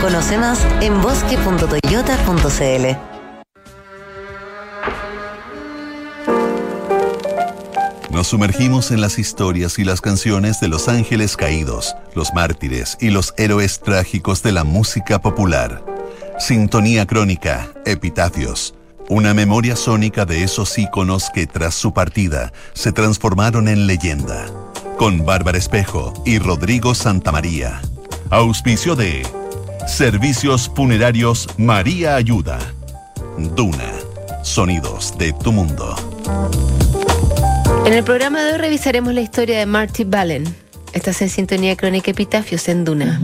Conoce más en bosque.toyota.cl. Nos sumergimos en las historias y las canciones de los ángeles caídos, los mártires y los héroes trágicos de la música popular. Sintonía crónica, epitafios. Una memoria sónica de esos íconos que tras su partida se transformaron en leyenda. Con Bárbara Espejo y Rodrigo Santamaría. Auspicio de Servicios Funerarios María Ayuda. Duna. Sonidos de tu mundo. En el programa de hoy revisaremos la historia de Marty Ballen. Estás en sintonía crónica Epitafios en Duna.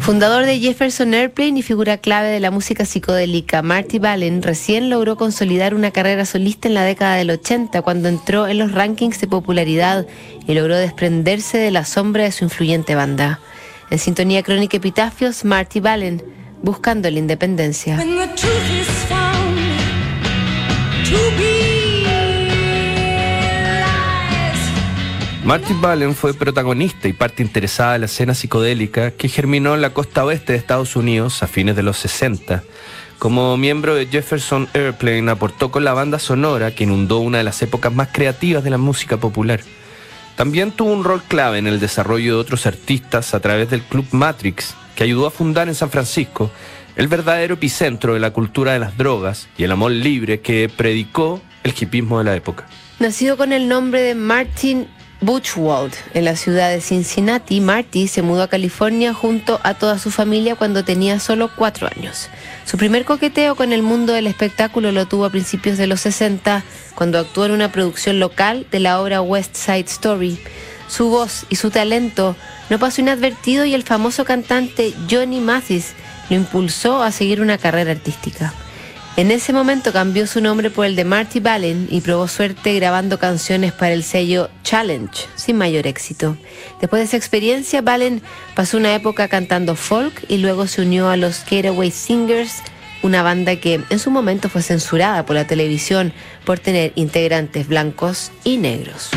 Fundador de Jefferson Airplane y figura clave de la música psicodélica, Marty Ballen recién logró consolidar una carrera solista en la década del 80 cuando entró en los rankings de popularidad y logró desprenderse de la sombra de su influyente banda. En sintonía crónica Epitafios, Marty Ballen, buscando la independencia. Marty Ballen fue protagonista y parte interesada de la escena psicodélica que germinó en la costa oeste de Estados Unidos a fines de los 60. Como miembro de Jefferson Airplane aportó con la banda sonora que inundó una de las épocas más creativas de la música popular. También tuvo un rol clave en el desarrollo de otros artistas a través del Club Matrix, que ayudó a fundar en San Francisco el verdadero epicentro de la cultura de las drogas y el amor libre que predicó el hipismo de la época. Nacido con el nombre de Martin Butchwald, en la ciudad de Cincinnati, Marty se mudó a California junto a toda su familia cuando tenía solo cuatro años. Su primer coqueteo con el mundo del espectáculo lo tuvo a principios de los 60, cuando actuó en una producción local de la obra West Side Story. Su voz y su talento no pasó inadvertido y el famoso cantante Johnny Mathis lo impulsó a seguir una carrera artística. En ese momento cambió su nombre por el de Marty Ballen y probó suerte grabando canciones para el sello Challenge, sin mayor éxito. Después de esa experiencia, Ballen pasó una época cantando folk y luego se unió a los Getaway Singers, una banda que en su momento fue censurada por la televisión por tener integrantes blancos y negros.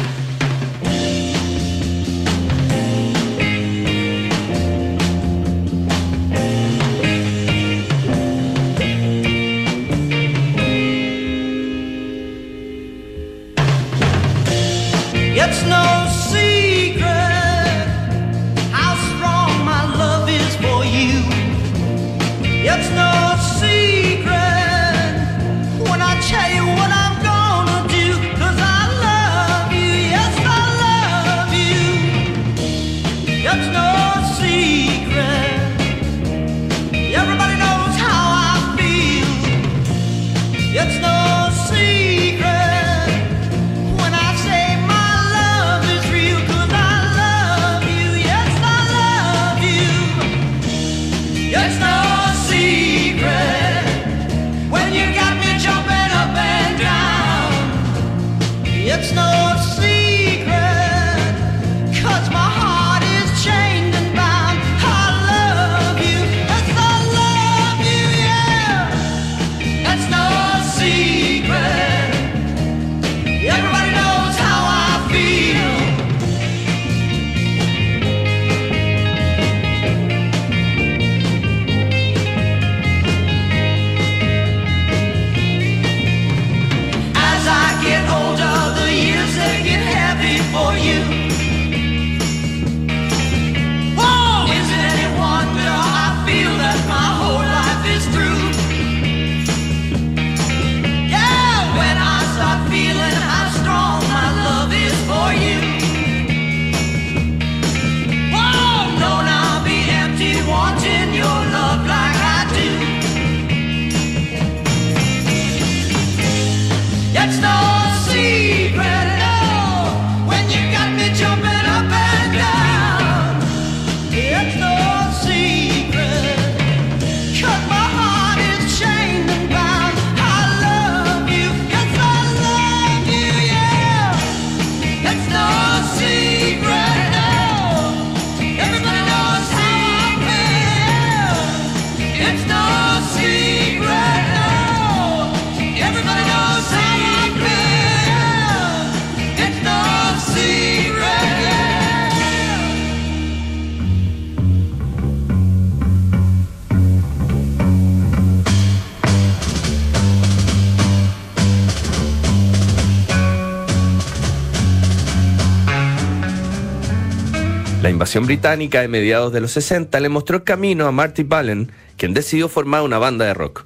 Invasión británica de mediados de los 60 le mostró el camino a Marty Ballen, quien decidió formar una banda de rock.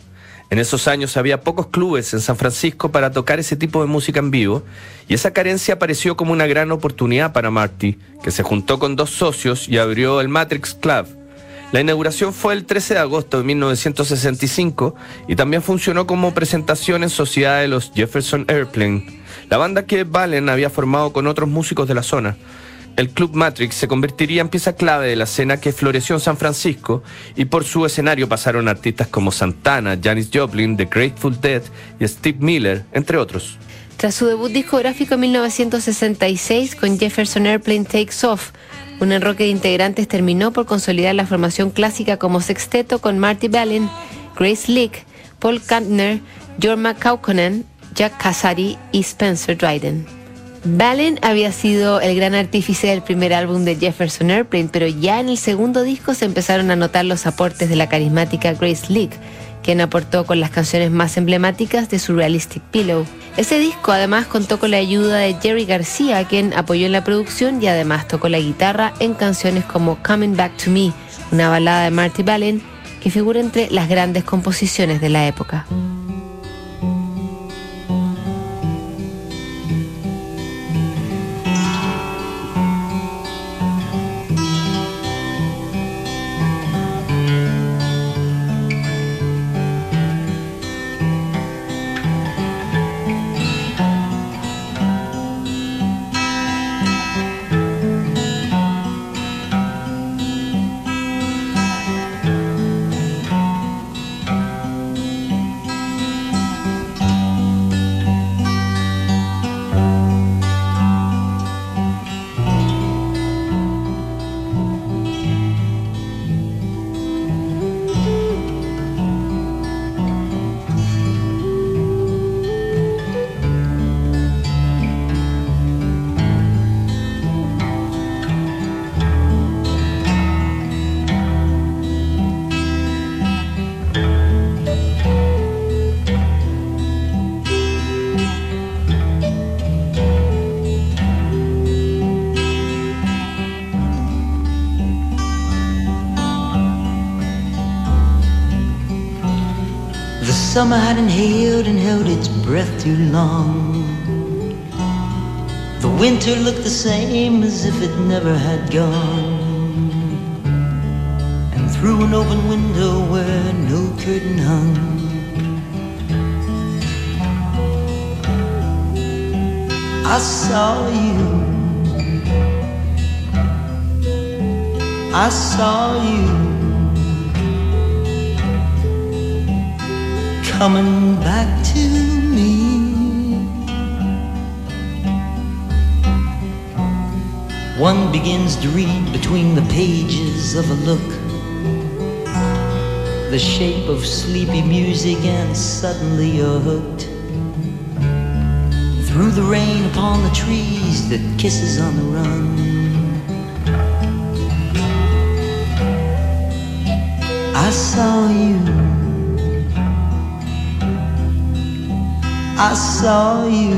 En esos años había pocos clubes en San Francisco para tocar ese tipo de música en vivo y esa carencia apareció como una gran oportunidad para Marty, que se juntó con dos socios y abrió el Matrix Club. La inauguración fue el 13 de agosto de 1965 y también funcionó como presentación en sociedad de los Jefferson Airplane, la banda que Valen había formado con otros músicos de la zona el Club Matrix se convertiría en pieza clave de la escena que floreció en San Francisco y por su escenario pasaron artistas como Santana, Janis Joplin, The Grateful Dead y Steve Miller, entre otros. Tras su debut discográfico en 1966 con Jefferson Airplane Takes Off, un enroque de integrantes terminó por consolidar la formación clásica como sexteto con Marty Balin, Grace Leak, Paul Kantner, Jorma Kaukonen, Jack Casari y Spencer Dryden. Balin había sido el gran artífice del primer álbum de Jefferson Airplane, pero ya en el segundo disco se empezaron a notar los aportes de la carismática Grace Leak, quien aportó con las canciones más emblemáticas de su Realistic Pillow. Ese disco además contó con la ayuda de Jerry García, quien apoyó en la producción y además tocó la guitarra en canciones como Coming Back to Me, una balada de Marty Balin que figura entre las grandes composiciones de la época. Summer had inhaled and held its breath too long. The winter looked the same as if it never had gone. And through an open window where no curtain hung, I saw you. I saw you. Coming back to me. One begins to read between the pages of a look, the shape of sleepy music, and suddenly you're hooked. Through the rain upon the trees that kisses on the run. I saw you I saw you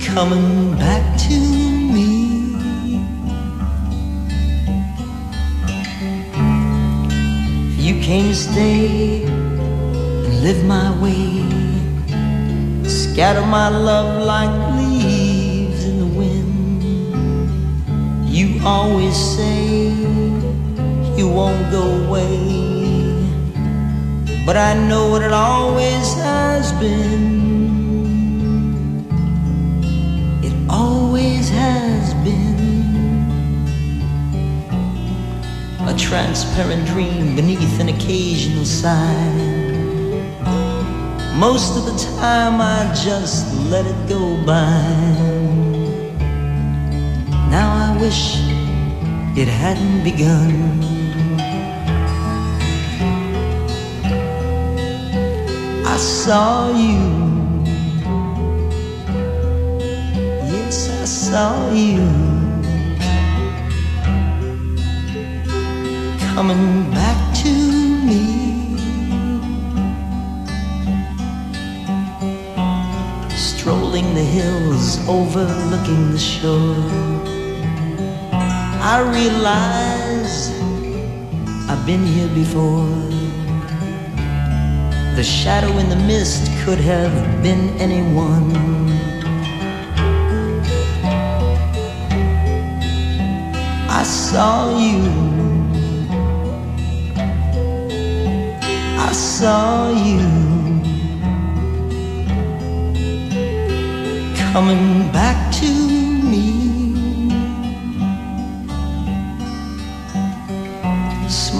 coming back to me. You came to stay and live my way, scatter my love like leaves in the wind. You always say you won't go away but I know what it always has been. It always has been a transparent dream beneath an occasional sigh. Most of the time I just let it go by. Now I wish it hadn't begun. Saw you. Yes, I saw you. Coming back to me. Strolling the hills, overlooking the shore. I realize I've been here before. The shadow in the mist could have been anyone. I saw you. I saw you coming back to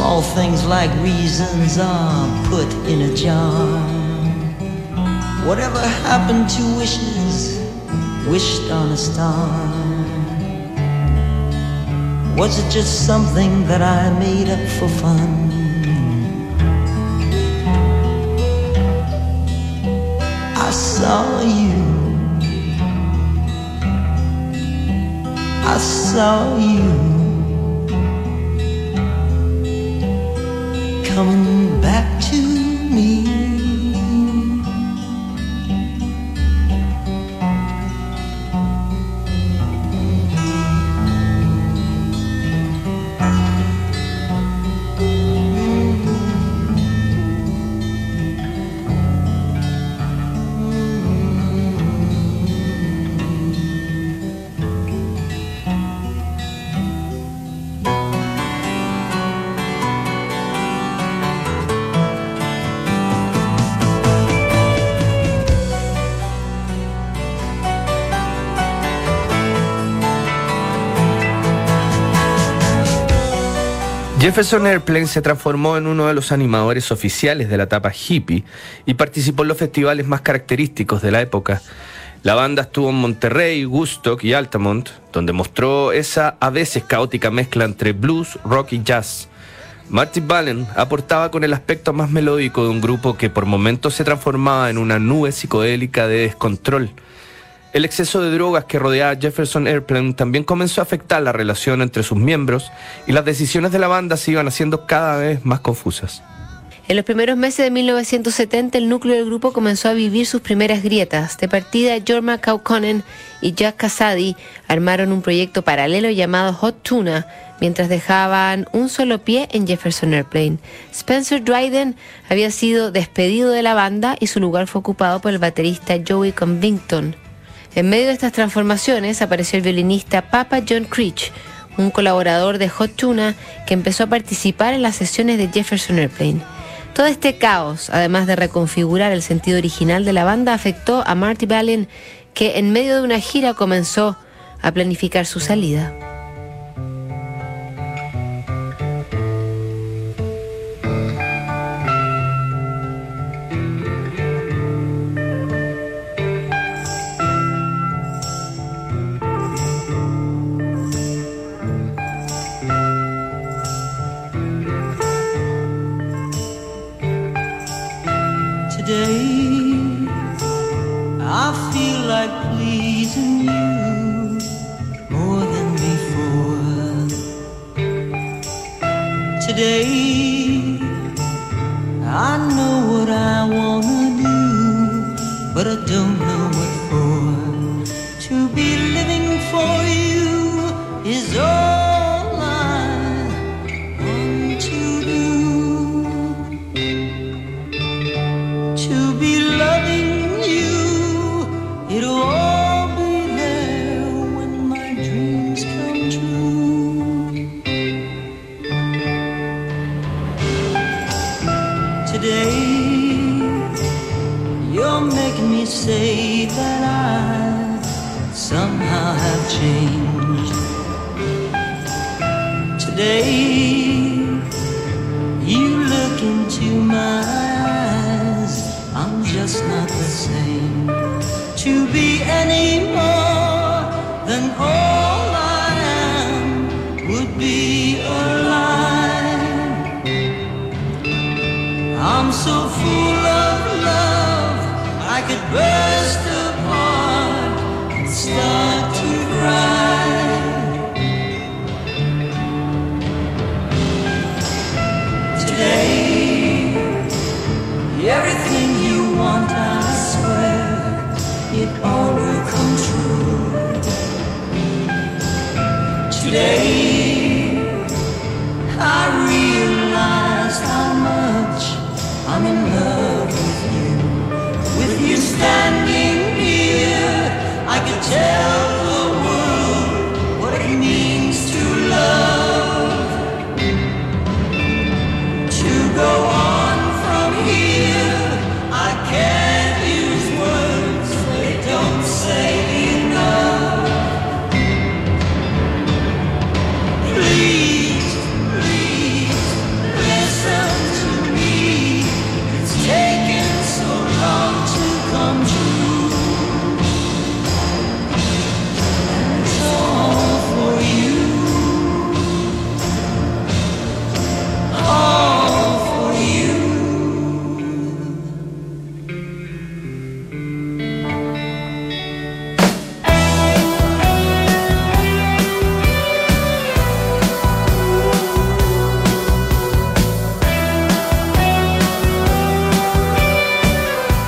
Small things like reasons are put in a jar. Whatever happened to wishes wished on a star? Was it just something that I made up for fun? I saw you. I saw you coming back Jefferson Airplane se transformó en uno de los animadores oficiales de la etapa hippie y participó en los festivales más característicos de la época. La banda estuvo en Monterrey, Woodstock y Altamont, donde mostró esa a veces caótica mezcla entre blues, rock y jazz. Marty Ballen aportaba con el aspecto más melódico de un grupo que por momentos se transformaba en una nube psicodélica de descontrol. El exceso de drogas que rodeaba Jefferson Airplane también comenzó a afectar la relación entre sus miembros y las decisiones de la banda se iban haciendo cada vez más confusas. En los primeros meses de 1970, el núcleo del grupo comenzó a vivir sus primeras grietas. De partida, Jorma Kaukonen y Jack Casady armaron un proyecto paralelo llamado Hot Tuna, mientras dejaban un solo pie en Jefferson Airplane. Spencer Dryden había sido despedido de la banda y su lugar fue ocupado por el baterista Joey Convington. En medio de estas transformaciones apareció el violinista Papa John Creech, un colaborador de Hot Tuna que empezó a participar en las sesiones de Jefferson Airplane. Todo este caos, además de reconfigurar el sentido original de la banda, afectó a Marty Balin, que en medio de una gira comenzó a planificar su salida. You're me say that I somehow have changed. Today, you look into my eyes, I'm just not the same. To be any Hey!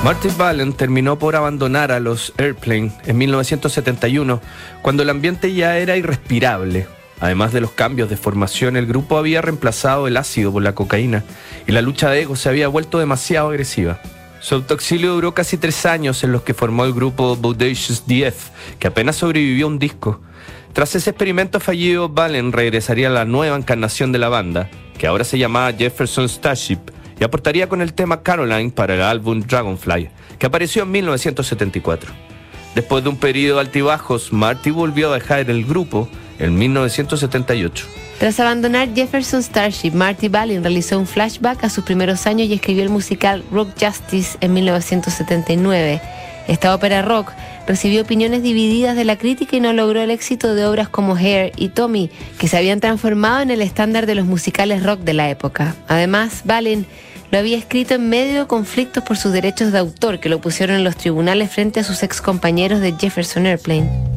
Martin Ballen terminó por abandonar a los Airplane en 1971, cuando el ambiente ya era irrespirable. Además de los cambios de formación, el grupo había reemplazado el ácido por la cocaína y la lucha de ego se había vuelto demasiado agresiva. Su autoexilio duró casi tres años en los que formó el grupo Bodacious DF, que apenas sobrevivió un disco. Tras ese experimento fallido, Ballen regresaría a la nueva encarnación de la banda, que ahora se llamaba Jefferson Starship, y aportaría con el tema Caroline para el álbum Dragonfly, que apareció en 1974. Después de un periodo de altibajos, Marty volvió a dejar el grupo en 1978. Tras abandonar Jefferson Starship, Marty Balin realizó un flashback a sus primeros años y escribió el musical Rock Justice en 1979. Esta ópera rock recibió opiniones divididas de la crítica y no logró el éxito de obras como Hair y Tommy, que se habían transformado en el estándar de los musicales rock de la época. Además, Balin lo había escrito en medio de conflictos por sus derechos de autor que lo pusieron en los tribunales frente a sus ex compañeros de Jefferson Airplane.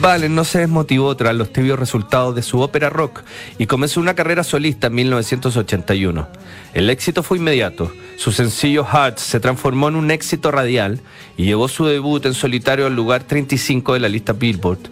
Ballen no se desmotivó tras los tibios resultados de su ópera rock y comenzó una carrera solista en 1981. El éxito fue inmediato. Su sencillo Hearts se transformó en un éxito radial y llevó su debut en solitario al lugar 35 de la lista Billboard.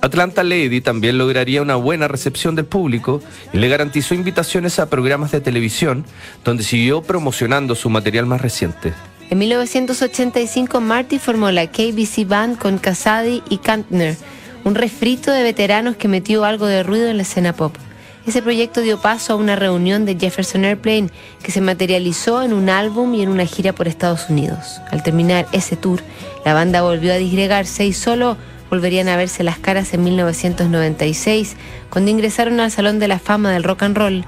Atlanta Lady también lograría una buena recepción del público y le garantizó invitaciones a programas de televisión, donde siguió promocionando su material más reciente. En 1985 Marty formó la KBC Band con Casady y Kantner, un refrito de veteranos que metió algo de ruido en la escena pop. Ese proyecto dio paso a una reunión de Jefferson Airplane que se materializó en un álbum y en una gira por Estados Unidos. Al terminar ese tour, la banda volvió a disgregarse y solo volverían a verse las caras en 1996, cuando ingresaron al Salón de la Fama del Rock and Roll.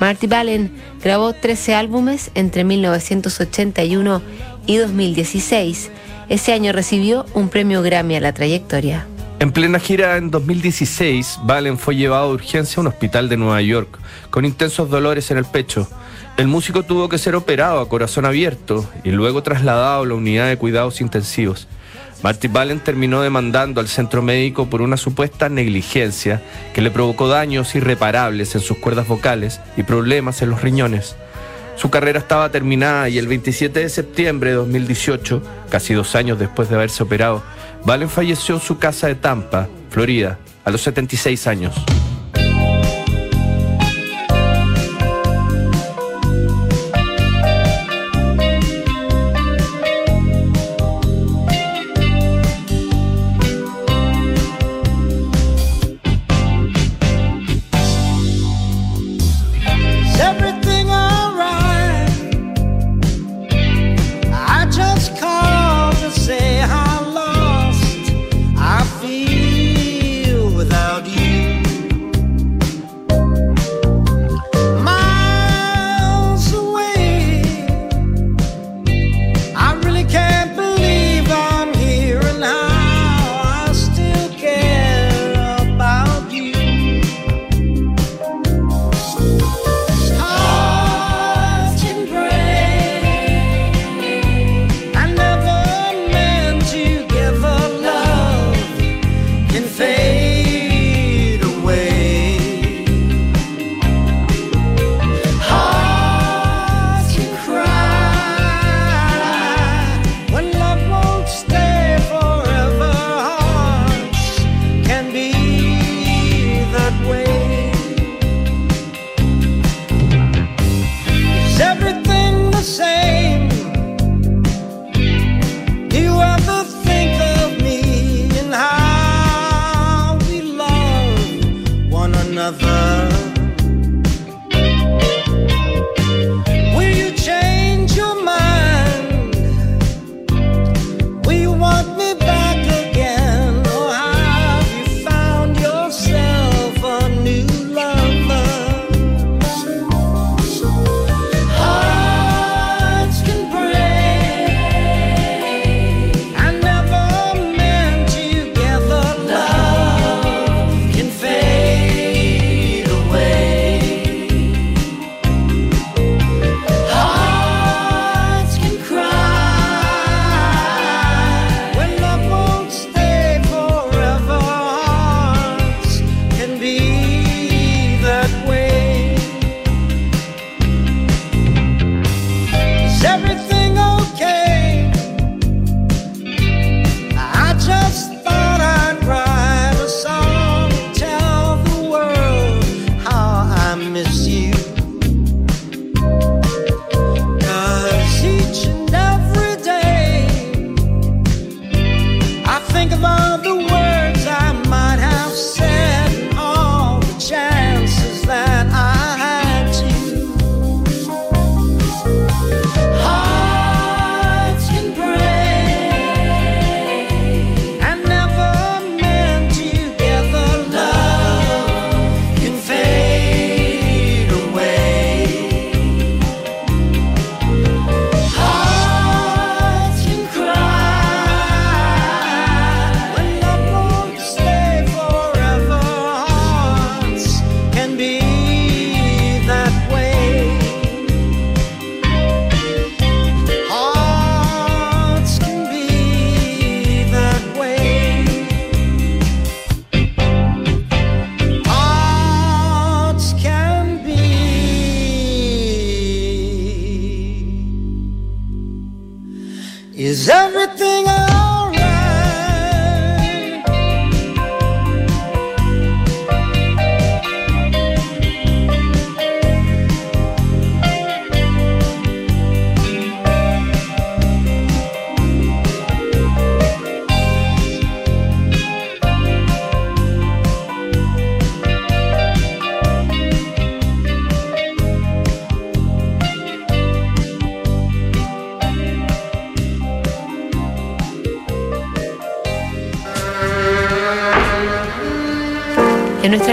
Marty Ballen grabó 13 álbumes entre 1981 y 2016. Ese año recibió un premio Grammy a la trayectoria. En plena gira en 2016, Ballen fue llevado a urgencia a un hospital de Nueva York con intensos dolores en el pecho. El músico tuvo que ser operado a corazón abierto y luego trasladado a la unidad de cuidados intensivos. Marty Ballen terminó demandando al centro médico por una supuesta negligencia que le provocó daños irreparables en sus cuerdas vocales y problemas en los riñones. Su carrera estaba terminada y el 27 de septiembre de 2018, casi dos años después de haberse operado, Ballen falleció en su casa de Tampa, Florida, a los 76 años.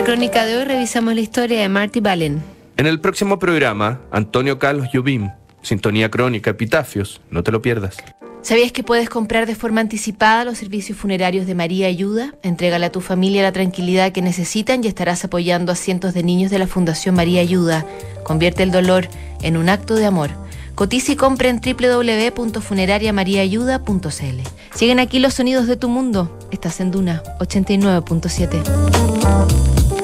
Crónica de hoy revisamos la historia de Marty Ballen. En el próximo programa, Antonio Carlos Jobim, Sintonía Crónica, Epitafios, no te lo pierdas. ¿Sabías que puedes comprar de forma anticipada los servicios funerarios de María Ayuda? Entrégale a tu familia la tranquilidad que necesitan y estarás apoyando a cientos de niños de la Fundación María Ayuda. Convierte el dolor en un acto de amor. Cotiza y compra en www.funerariamariaayuda.cl. Siguen aquí los sonidos de tu mundo. Estás en Duna 89.7.